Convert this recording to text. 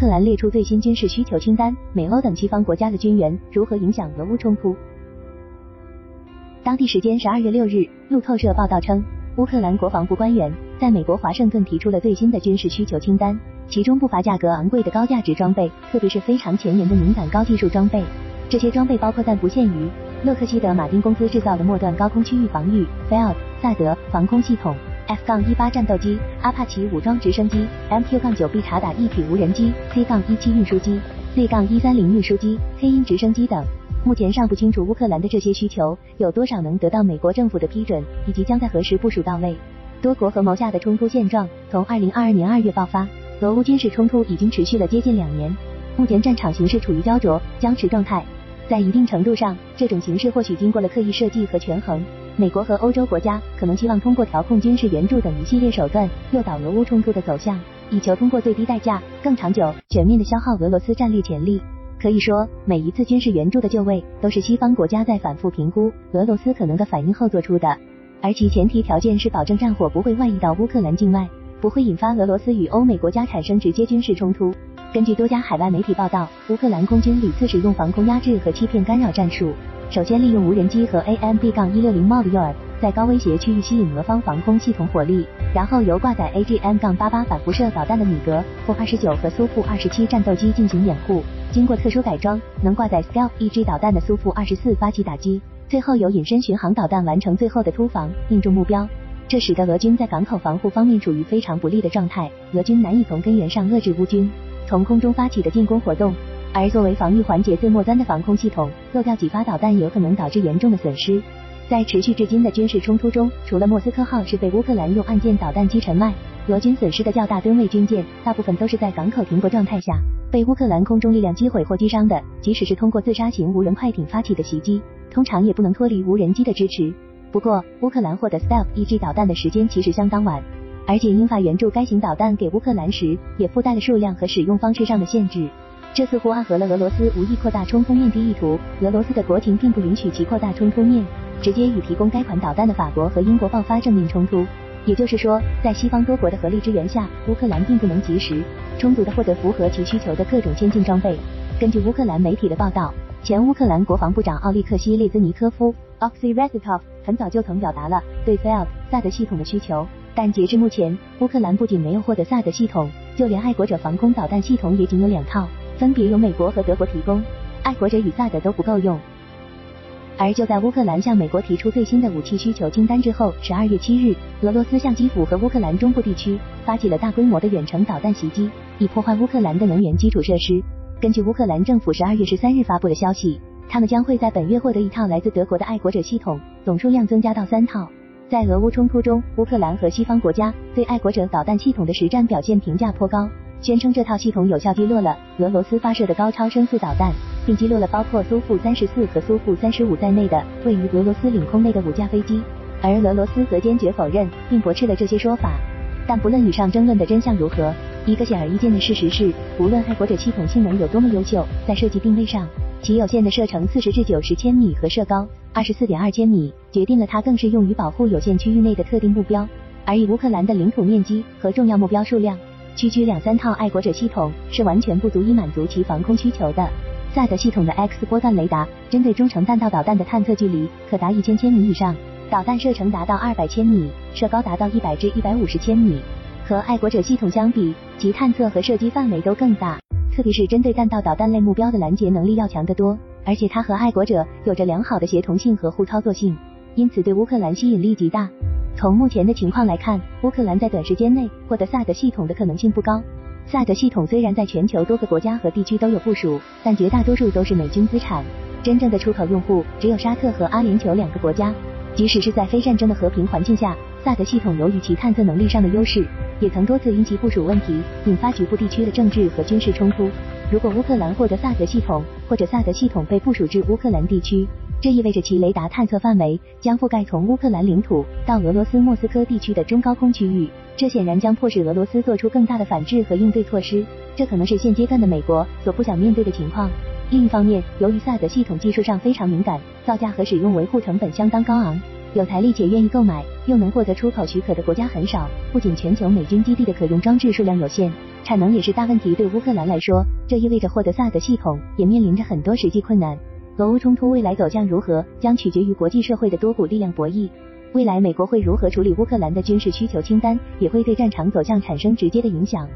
乌克兰列出最新军事需求清单，美欧等西方国家的军援如何影响俄乌冲突？当地时间十二月六日，路透社报道称，乌克兰国防部官员在美国华盛顿提出了最新的军事需求清单，其中不乏价格昂贵的高价值装备，特别是非常前沿的敏感高技术装备。这些装备包括但不限于洛克希德马丁公司制造的末端高空区域防御 （FAD）、萨德防空系统、F-18 战斗机、阿帕奇武装直升机、MQ-9B 察打一体无人机、C-17 运输机、Z-130 运输机、黑鹰直升机等。目前尚不清楚乌克兰的这些需求有多少能得到美国政府的批准，以及将在何时部署到位。多国合谋下的冲突现状从2022年2月爆发，俄乌军事冲突已经持续了接近两年，目前战场形势处于焦灼僵持状态。在一定程度上，这种形势或许经过了刻意设计和权衡。美国和欧洲国家可能希望通过调控军事援助等一系列手段，诱导俄乌冲突的走向，以求通过最低代价、更长久、全面的消耗俄罗斯战略潜力。可以说，每一次军事援助的就位，都是西方国家在反复评估俄罗斯可能的反应后做出的，而其前提条件是保证战火不会外溢到乌克兰境外，不会引发俄罗斯与欧美国家产生直接军事冲突。根据多家海外媒体报道，乌克兰空军屡次使用防空压制和欺骗干扰战术，首先利用无人机和 AMB-160 Modular 在高威胁区域吸引俄方防空系统火力，然后由挂载 AGM-88 反辐射导弹的米格或29和苏 -27 战斗机进行掩护。经过特殊改装，能挂载 Scalp EG 导弹的苏 -24 发起打击，最后由隐身巡航导弹完成最后的突防，命中目标。这使得俄军在港口防护方面处于非常不利的状态，俄军难以从根源上遏制乌军从空中发起的进攻活动。而作为防御环节最末端的防空系统，漏掉几发导弹有可能导致严重的损失。在持续至今的军事冲突中，除了莫斯科号是被乌克兰用岸舰导弹击沉外，俄军损失的较大吨位军舰，大部分都是在港口停泊状态下。被乌克兰空中力量击毁或击伤的，即使是通过自杀型无人快艇发起的袭击，通常也不能脱离无人机的支持。不过，乌克兰获得 STEV EG 导弹的时间其实相当晚，而且英法援助该型导弹给乌克兰时，也附带了数量和使用方式上的限制。这似乎暗合了俄罗斯无意扩大冲锋面的意图。俄罗斯的国情并不允许其扩大冲突面，直接与提供该款导弹的法国和英国爆发正面冲突。也就是说，在西方多国的合力支援下，乌克兰并不能及时、充足的获得符合其需求的各种先进装备。根据乌克兰媒体的报道，前乌克兰国防部长奥利克西列兹尼科夫 （Oksy Reznikov） 很早就曾表达了对 FAD 萨德系统的需求，但截至目前，乌克兰不仅没有获得萨德系统，就连爱国者防空导弹系统也仅有两套，分别由美国和德国提供。爱国者与萨德都不够用。而就在乌克兰向美国提出最新的武器需求清单之后，十二月七日，俄罗斯向基辅和乌克兰中部地区发起了大规模的远程导弹袭击，以破坏乌克兰的能源基础设施。根据乌克兰政府十二月十三日发布的消息，他们将会在本月获得一套来自德国的爱国者系统，总数量增加到三套。在俄乌冲突中，乌克兰和西方国家对爱国者导弹系统的实战表现评价颇高，宣称这套系统有效击落了俄罗斯发射的高超声速导弹。并击落了包括苏负三十四和苏负三十五在内的位于俄罗斯领空内的五架飞机，而俄罗斯则坚决否认并驳斥了这些说法。但不论以上争论的真相如何，一个显而易见的事实是，无论爱国者系统性能有多么优秀，在设计定位上，其有限的射程四十至九十千米和射高二十四点二千米，决定了它更适用于保护有限区域内的特定目标。而以乌克兰的领土面积和重要目标数量，区区两三套爱国者系统是完全不足以满足其防空需求的。萨德系统的 X 波段雷达针对中程弹道导弹的探测距离可达一千千米以上，导弹射程达到二百千米，射高达到一百至一百五十千米。和爱国者系统相比，其探测和射击范围都更大，特别是针对弹道导弹类目标的拦截能力要强得多。而且它和爱国者有着良好的协同性和互操作性，因此对乌克兰吸引力极大。从目前的情况来看，乌克兰在短时间内获得萨德系统的可能性不高。萨德系统虽然在全球多个国家和地区都有部署，但绝大多数都是美军资产，真正的出口用户只有沙特和阿联酋两个国家。即使是在非战争的和平环境下，萨德系统由于其探测能力上的优势，也曾多次因其部署问题引发局部地区的政治和军事冲突。如果乌克兰获得萨德系统，或者萨德系统被部署至乌克兰地区，这意味着其雷达探测范围将覆盖从乌克兰领土到俄罗斯莫斯科地区的中高空区域，这显然将迫使俄罗斯做出更大的反制和应对措施，这可能是现阶段的美国所不想面对的情况。另一方面，由于萨德系统技术上非常敏感，造价和使用维护成本相当高昂，有财力且愿意购买，又能获得出口许可的国家很少。不仅全球美军基地的可用装置数量有限，产能也是大问题。对乌克兰来说，这意味着获得萨德系统也面临着很多实际困难。俄乌冲突未来走向如何，将取决于国际社会的多股力量博弈。未来美国会如何处理乌克兰的军事需求清单，也会对战场走向产生直接的影响。